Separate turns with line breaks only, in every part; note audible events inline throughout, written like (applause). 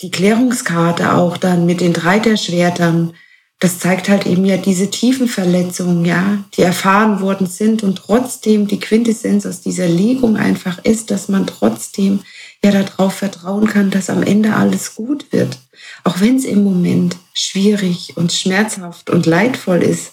die Klärungskarte auch dann mit den Dreiterschwertern, das zeigt halt eben ja diese tiefen Verletzungen, ja, die erfahren worden sind und trotzdem die Quintessenz aus dieser Legung einfach ist, dass man trotzdem ja darauf vertrauen kann, dass am Ende alles gut wird, auch wenn es im Moment schwierig und schmerzhaft und leidvoll ist.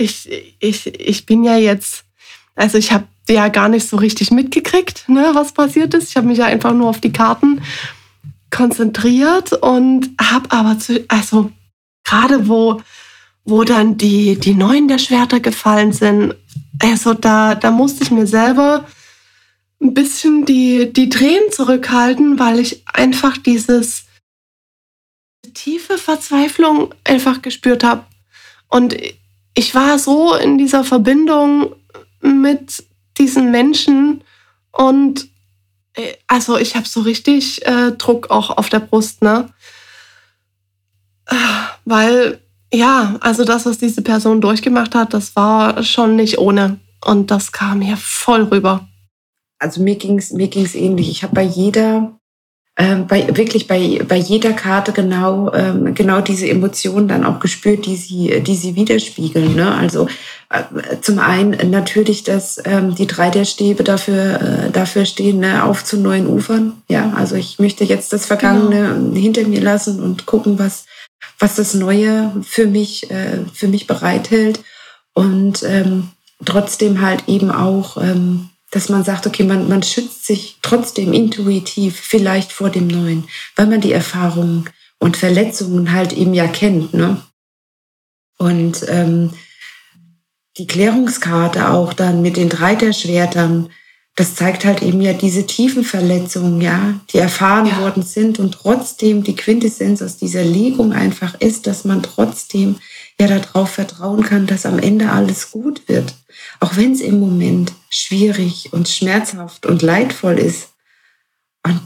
ich, ich, ich bin ja jetzt, also ich habe ja gar nicht so richtig mitgekriegt, ne, was passiert ist. Ich habe mich ja einfach nur auf die Karten konzentriert und habe aber zu, also gerade wo, wo dann die, die neuen der Schwerter gefallen sind, also da, da musste ich mir selber ein bisschen die, die Tränen zurückhalten, weil ich einfach dieses tiefe Verzweiflung einfach gespürt habe. Und ich war so in dieser Verbindung mit diesen Menschen und äh, also ich habe so richtig äh, Druck auch auf der Brust, ne? Weil ja, also das, was diese Person durchgemacht hat, das war schon nicht ohne und das kam hier voll rüber.
Also mir ging's mir ging's ähnlich. Ich habe bei jeder ähm, bei, wirklich bei, bei jeder Karte genau, ähm, genau diese Emotionen dann auch gespürt, die sie, die sie widerspiegeln. Ne? Also äh, zum einen natürlich, dass ähm, die drei der Stäbe dafür, äh, dafür stehen, ne? auf zu neuen Ufern. Ja, also ich möchte jetzt das Vergangene genau. hinter mir lassen und gucken, was, was das Neue für mich, äh, für mich bereithält. Und ähm, trotzdem halt eben auch ähm, dass man sagt, okay, man, man schützt sich trotzdem intuitiv vielleicht vor dem Neuen, weil man die Erfahrungen und Verletzungen halt eben ja kennt. Ne? Und ähm, die Klärungskarte auch dann mit den Dreiterschwertern, das zeigt halt eben ja diese tiefen Verletzungen, ja, die erfahren ja. worden sind und trotzdem die Quintessenz aus dieser Legung einfach ist, dass man trotzdem ja darauf vertrauen kann, dass am Ende alles gut wird. Auch wenn es im Moment schwierig und schmerzhaft und leidvoll ist.
Und,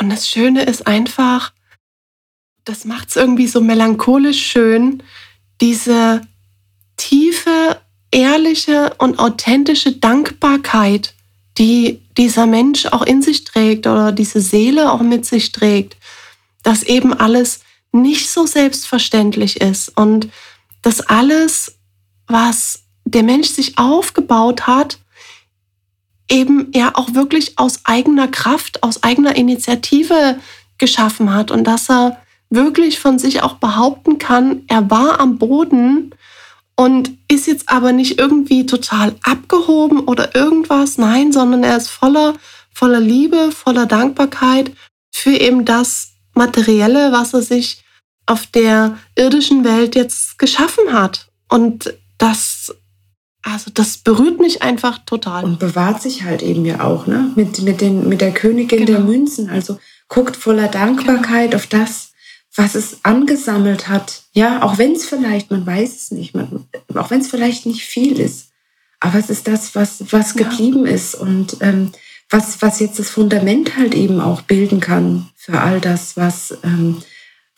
und das Schöne ist einfach, das macht es irgendwie so melancholisch schön, diese tiefe, ehrliche und authentische Dankbarkeit, die dieser Mensch auch in sich trägt oder diese Seele auch mit sich trägt, dass eben alles nicht so selbstverständlich ist und dass alles, was der Mensch sich aufgebaut hat, eben er auch wirklich aus eigener Kraft, aus eigener Initiative geschaffen hat und dass er wirklich von sich auch behaupten kann, er war am Boden und ist jetzt aber nicht irgendwie total abgehoben oder irgendwas, nein, sondern er ist voller, voller Liebe, voller Dankbarkeit für eben das Materielle, was er sich auf der irdischen Welt jetzt geschaffen hat. Und das also das berührt mich einfach total.
Und bewahrt sich halt eben ja auch, ne? Mit, mit, den, mit der Königin genau. der Münzen. Also guckt voller Dankbarkeit genau. auf das, was es angesammelt hat. Ja, auch wenn es vielleicht, man weiß es nicht, man, auch wenn es vielleicht nicht viel ist. Aber es ist das, was, was ja. geblieben ist und ähm, was, was jetzt das Fundament halt eben auch bilden kann für all das, was ähm,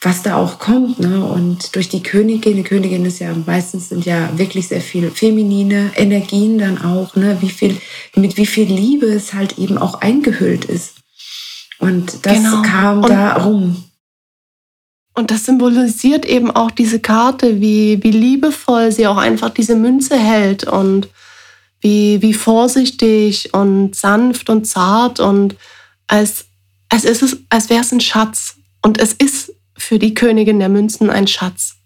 was da auch kommt. Ne? Und durch die Königin, die Königin ist ja meistens sind ja wirklich sehr viel feminine Energien dann auch, ne? wie viel, mit wie viel Liebe es halt eben auch eingehüllt ist. Und das genau. kam und, da rum.
Und das symbolisiert eben auch diese Karte, wie, wie liebevoll sie auch einfach diese Münze hält und wie, wie vorsichtig und sanft und zart und als, als, ist es, als wäre es ein Schatz. Und es ist für die Königin der Münzen ein Schatz.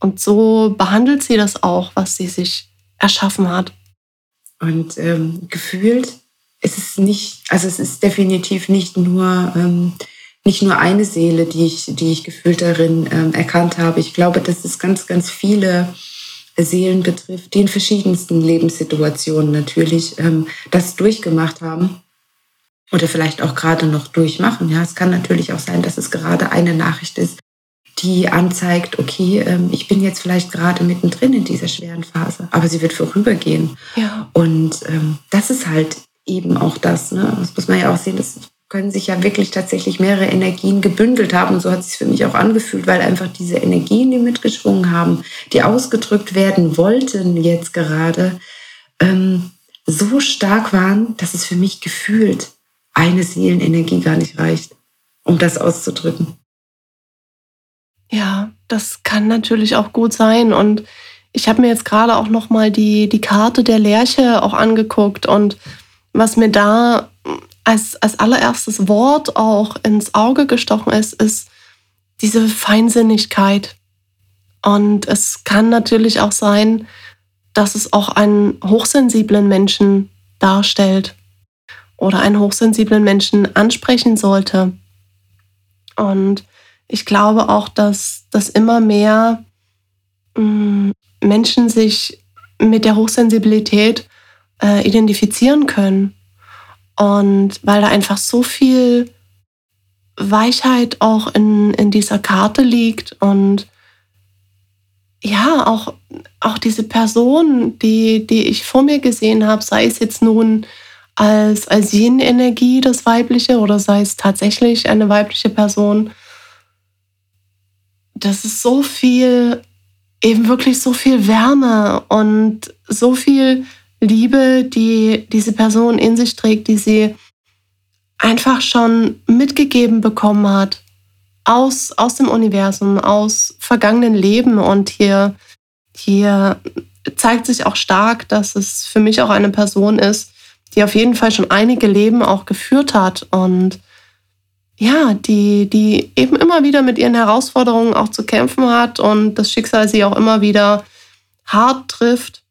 Und so behandelt sie das auch, was sie sich erschaffen hat.
Und ähm, gefühlt ist es nicht, also es ist definitiv nicht nur, ähm, nicht nur eine Seele, die ich, die ich gefühlt darin ähm, erkannt habe. Ich glaube, dass es ganz, ganz viele Seelen betrifft, die in verschiedensten Lebenssituationen natürlich ähm, das durchgemacht haben oder vielleicht auch gerade noch durchmachen. Ja, es kann natürlich auch sein, dass es gerade eine Nachricht ist, die anzeigt, okay, ähm, ich bin jetzt vielleicht gerade mittendrin in dieser schweren Phase, aber sie wird vorübergehen. Ja. Und ähm, das ist halt eben auch das. Ne? Das muss man ja auch sehen, das können sich ja wirklich tatsächlich mehrere Energien gebündelt haben. Und so hat es sich für mich auch angefühlt, weil einfach diese Energien, die mitgeschwungen haben, die ausgedrückt werden wollten jetzt gerade, ähm, so stark waren, dass es für mich gefühlt eine Seelenenergie gar nicht reicht, um das auszudrücken.
Ja, das kann natürlich auch gut sein. Und ich habe mir jetzt gerade auch noch mal die, die Karte der Lerche auch angeguckt. Und was mir da als, als allererstes Wort auch ins Auge gestochen ist, ist diese Feinsinnigkeit. Und es kann natürlich auch sein, dass es auch einen hochsensiblen Menschen darstellt oder einen hochsensiblen Menschen ansprechen sollte. Und ich glaube auch, dass, dass immer mehr mm, Menschen sich mit der Hochsensibilität äh, identifizieren können. Und weil da einfach so viel Weichheit auch in, in dieser Karte liegt und ja, auch, auch diese Person, die, die ich vor mir gesehen habe, sei es jetzt nun als, als Yin-Energie, das Weibliche, oder sei es tatsächlich eine weibliche Person, das ist so viel, eben wirklich so viel Wärme und so viel Liebe, die diese Person in sich trägt, die sie einfach schon mitgegeben bekommen hat aus, aus dem Universum, aus vergangenen Leben. Und hier, hier zeigt sich auch stark, dass es für mich auch eine Person ist, die auf jeden Fall schon einige Leben auch geführt hat und ja, die, die eben immer wieder mit ihren Herausforderungen auch zu kämpfen hat und das Schicksal sie auch immer wieder hart trifft,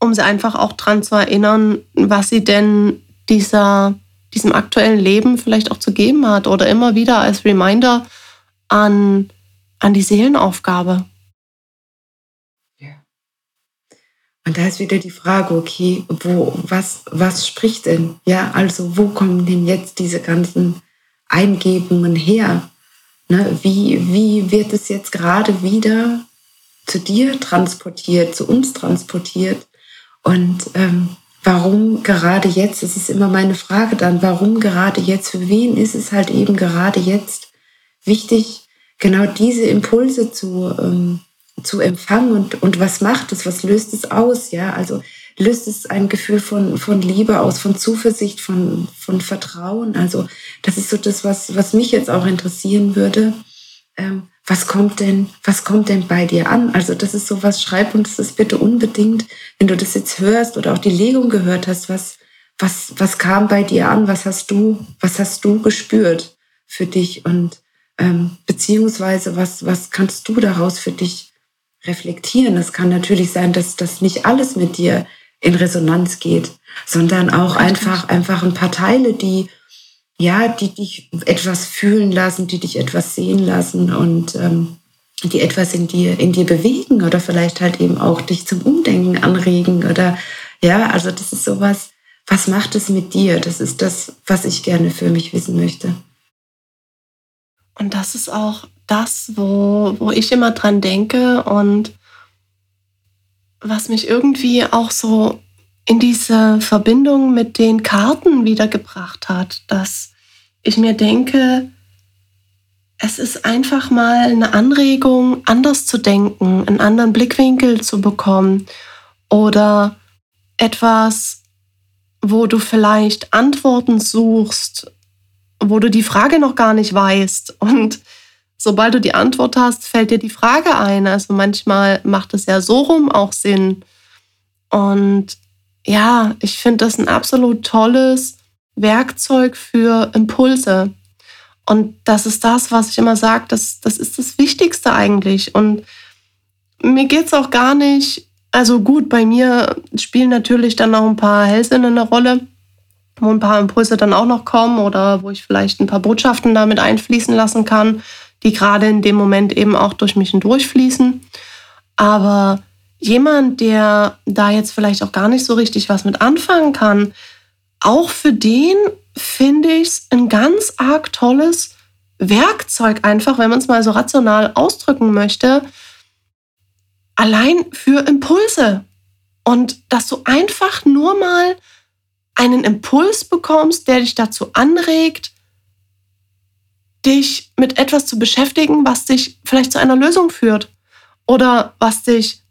um sie einfach auch daran zu erinnern, was sie denn dieser, diesem aktuellen Leben vielleicht auch zu geben hat oder immer wieder als Reminder an, an die Seelenaufgabe.
Ja. Und da ist wieder die Frage, okay, wo, was, was spricht denn? Ja, also wo kommen denn jetzt diese ganzen Eingebungen her? Ne? Wie, wie wird es jetzt gerade wieder zu dir transportiert, zu uns transportiert? Und ähm, warum gerade jetzt? Das ist immer meine Frage dann. Warum gerade jetzt? Für wen ist es halt eben gerade jetzt wichtig, genau diese Impulse zu, ähm, zu empfangen und, und was macht es? Was löst es aus? Ja, also löst es ein Gefühl von, von Liebe aus, von Zuversicht, von, von Vertrauen. Also das ist so das, was, was mich jetzt auch interessieren würde. Ähm, was kommt denn, was kommt denn bei dir an? Also das ist so was, schreib uns das bitte unbedingt, wenn du das jetzt hörst oder auch die Legung gehört hast, was, was, was kam bei dir an? Was hast du, was hast du gespürt für dich? Und ähm, beziehungsweise was, was kannst du daraus für dich reflektieren? Es kann natürlich sein, dass das nicht alles mit dir in Resonanz geht, sondern auch einfach, einfach ein paar Teile, die, ja, die dich etwas fühlen lassen, die dich etwas sehen lassen und ähm, die etwas in dir, in dir bewegen oder vielleicht halt eben auch dich zum Umdenken anregen oder, ja, also das ist sowas, was macht es mit dir? Das ist das, was ich gerne für mich wissen möchte.
Und das ist auch das, wo, wo ich immer dran denke und was mich irgendwie auch so in diese Verbindung mit den Karten wiedergebracht hat, dass ich mir denke, es ist einfach mal eine Anregung, anders zu denken, einen anderen Blickwinkel zu bekommen oder etwas, wo du vielleicht Antworten suchst, wo du die Frage noch gar nicht weißt und sobald du die Antwort hast, fällt dir die Frage ein. Also manchmal macht es ja so rum auch Sinn. Und ja, ich finde das ein absolut tolles Werkzeug für Impulse. Und das ist das, was ich immer sage, das, das ist das Wichtigste eigentlich. Und mir geht es auch gar nicht, also gut, bei mir spielen natürlich dann noch ein paar Hellsinne eine Rolle. wo ein paar Impulse dann auch noch kommen oder wo ich vielleicht ein paar Botschaften damit einfließen lassen kann, die gerade in dem Moment eben auch durch mich hindurchfließen. Aber jemand, der da jetzt vielleicht auch gar nicht so richtig was mit anfangen kann, auch für den finde ich es ein ganz arg tolles Werkzeug, einfach, wenn man es mal so rational ausdrücken möchte, allein für Impulse. Und dass du einfach nur mal einen Impuls bekommst, der dich dazu anregt, dich mit etwas zu beschäftigen, was dich vielleicht zu einer Lösung führt oder was dich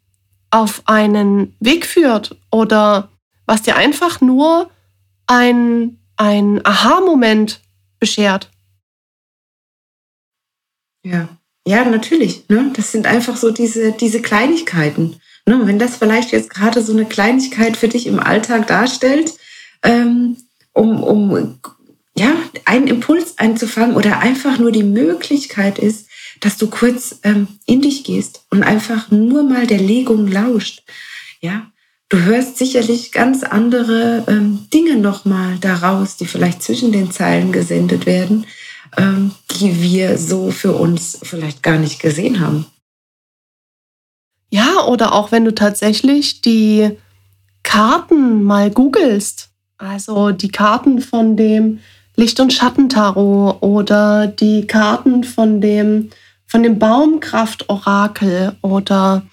auf einen Weg führt oder was dir einfach nur ein, ein Aha-Moment beschert.
Ja, ja, natürlich. Ne? Das sind einfach so diese, diese Kleinigkeiten. Ne? Wenn das vielleicht jetzt gerade so eine Kleinigkeit für dich im Alltag darstellt, ähm, um, um ja, einen Impuls einzufangen oder einfach nur die Möglichkeit ist, dass du kurz ähm, in dich gehst und einfach nur mal der Legung lauscht. Ja, du hörst sicherlich ganz andere ähm, Dinge nochmal daraus, die vielleicht zwischen den Zeilen gesendet werden, ähm, die wir so für uns vielleicht gar nicht gesehen haben.
Ja, oder auch wenn du tatsächlich die Karten mal googelst, also die Karten von dem Licht- und Schattentarot oder die Karten von dem, von dem Baumkraft-Orakel oder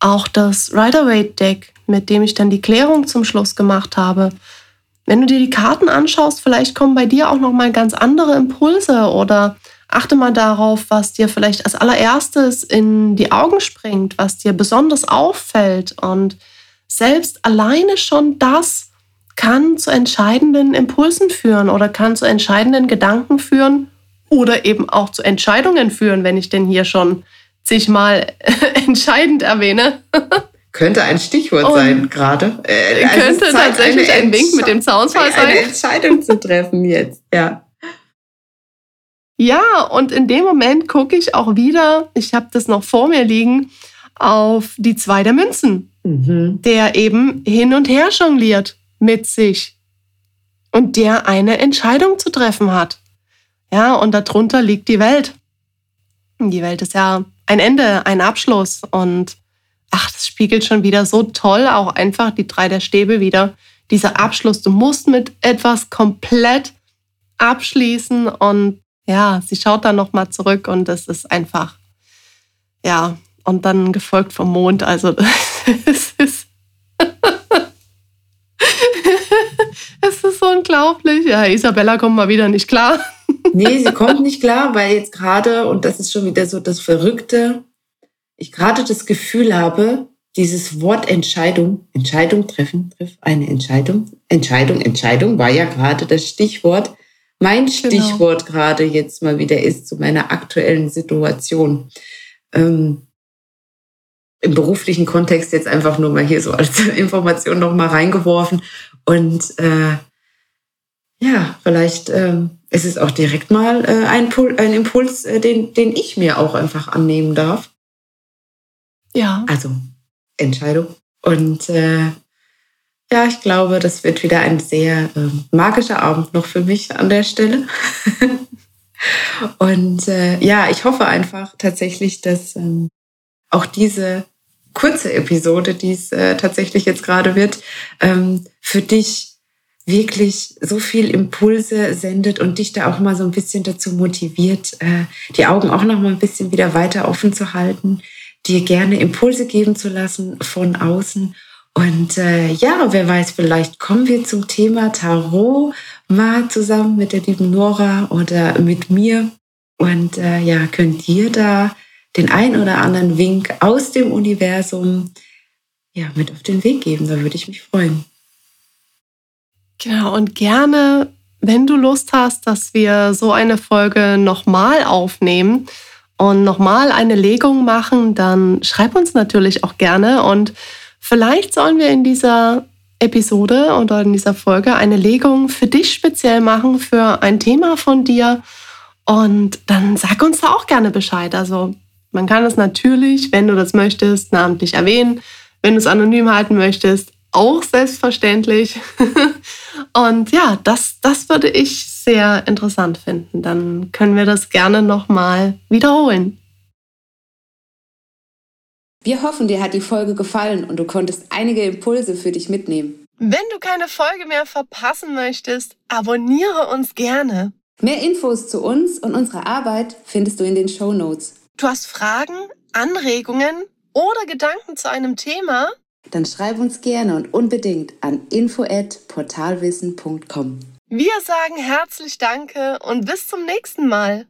auch das Rider-Waite-Deck, mit dem ich dann die Klärung zum Schluss gemacht habe. Wenn du dir die Karten anschaust, vielleicht kommen bei dir auch noch mal ganz andere Impulse oder achte mal darauf, was dir vielleicht als allererstes in die Augen springt, was dir besonders auffällt und selbst alleine schon das kann zu entscheidenden Impulsen führen oder kann zu entscheidenden Gedanken führen oder eben auch zu Entscheidungen führen, wenn ich denn hier schon zigmal (laughs) entscheidend erwähne.
Könnte ein Stichwort Und sein gerade.
Äh, also könnte tatsächlich ein Wink mit dem Zaunfall sein.
Eine Entscheidung zu treffen jetzt, ja.
Ja, und in dem Moment gucke ich auch wieder, ich habe das noch vor mir liegen, auf die zwei der Münzen, mhm. der eben hin und her jongliert mit sich und der eine Entscheidung zu treffen hat. Ja, und darunter liegt die Welt. Die Welt ist ja ein Ende, ein Abschluss und ach, das spiegelt schon wieder so toll auch einfach die drei der Stäbe wieder. Dieser Abschluss, du musst mit etwas komplett abschließen und ja, sie schaut dann nochmal zurück und es ist einfach, ja, und dann gefolgt vom Mond. Also (laughs) es ist es ist so unglaublich. Ja, Isabella kommt mal wieder nicht klar. (laughs)
nee, sie kommt nicht klar, weil jetzt gerade, und das ist schon wieder so das Verrückte, ich gerade das Gefühl habe, dieses Wort Entscheidung, Entscheidung treffen, treff eine Entscheidung, Entscheidung, Entscheidung war ja gerade das Stichwort. Mein genau. Stichwort gerade jetzt mal wieder ist zu meiner aktuellen Situation. Ähm, Im beruflichen Kontext jetzt einfach nur mal hier so als (laughs) Information noch mal reingeworfen. Und äh, ja, vielleicht äh, ist es auch direkt mal äh, ein, Pul ein Impuls, äh, den, den ich mir auch einfach annehmen darf.
Ja.
Also Entscheidung. Und äh, ja, ich glaube, das wird wieder ein sehr äh, magischer Abend noch für mich an der Stelle. (laughs) Und äh, ja, ich hoffe einfach tatsächlich, dass ähm, auch diese kurze Episode, die es äh, tatsächlich jetzt gerade wird, ähm, für dich wirklich so viel Impulse sendet und dich da auch mal so ein bisschen dazu motiviert, äh, die Augen auch noch mal ein bisschen wieder weiter offen zu halten, dir gerne Impulse geben zu lassen von außen. Und äh, ja, wer weiß, vielleicht kommen wir zum Thema Tarot mal zusammen mit der lieben Nora oder mit mir. Und äh, ja, könnt ihr da den ein oder anderen Wink aus dem Universum ja, mit auf den Weg geben. Da würde ich mich freuen.
Genau, und gerne, wenn du Lust hast, dass wir so eine Folge nochmal aufnehmen, und nochmal eine Legung machen, dann schreib uns natürlich auch gerne. Und vielleicht sollen wir in dieser Episode oder in dieser Folge eine Legung für dich speziell machen, für ein Thema von dir. Und dann sag uns da auch gerne Bescheid. Also man kann es natürlich, wenn du das möchtest, namentlich erwähnen. Wenn du es anonym halten möchtest, auch selbstverständlich. (laughs) Und ja, das, das würde ich sehr interessant finden. Dann können wir das gerne nochmal wiederholen.
Wir hoffen, dir hat die Folge gefallen und du konntest einige Impulse für dich mitnehmen.
Wenn du keine Folge mehr verpassen möchtest, abonniere uns gerne.
Mehr Infos zu uns und unserer Arbeit findest du in den Show Notes.
Du hast Fragen, Anregungen oder Gedanken zu einem Thema?
Dann schreib uns gerne und unbedingt an info@portalwissen.com.
Wir sagen herzlich Danke und bis zum nächsten Mal.